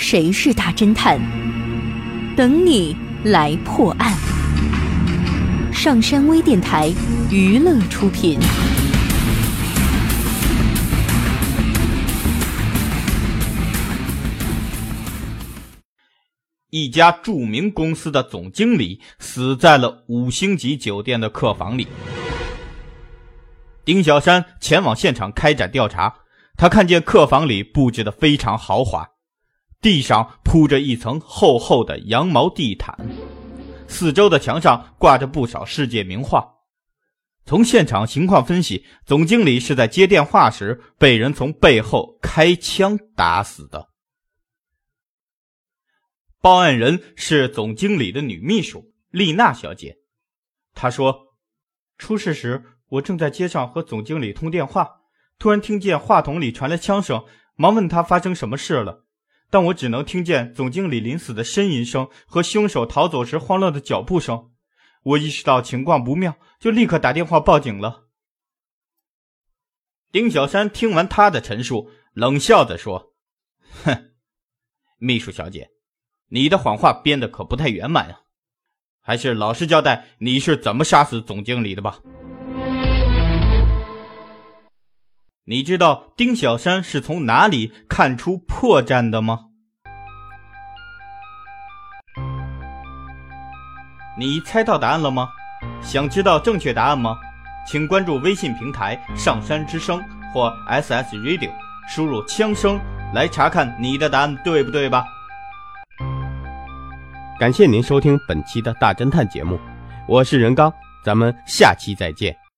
谁是大侦探？等你来破案。上山微电台娱乐出品。一家著名公司的总经理死在了五星级酒店的客房里。丁小山前往现场开展调查，他看见客房里布置的非常豪华，地上铺着一层厚厚的羊毛地毯，四周的墙上挂着不少世界名画。从现场情况分析，总经理是在接电话时被人从背后开枪打死的。报案人是总经理的女秘书丽娜小姐，她说：“出事时我正在街上和总经理通电话，突然听见话筒里传来枪声，忙问他发生什么事了。但我只能听见总经理临死的呻吟声和凶手逃走时慌乱的脚步声。我意识到情况不妙，就立刻打电话报警了。”丁小山听完他的陈述，冷笑着说：“哼，秘书小姐。”你的谎话编的可不太圆满呀，还是老实交代你是怎么杀死总经理的吧。你知道丁小山是从哪里看出破绽的吗？你猜到答案了吗？想知道正确答案吗？请关注微信平台“上山之声”或 SS Radio，输入“枪声”来查看你的答案对不对吧。感谢您收听本期的大侦探节目，我是任刚，咱们下期再见。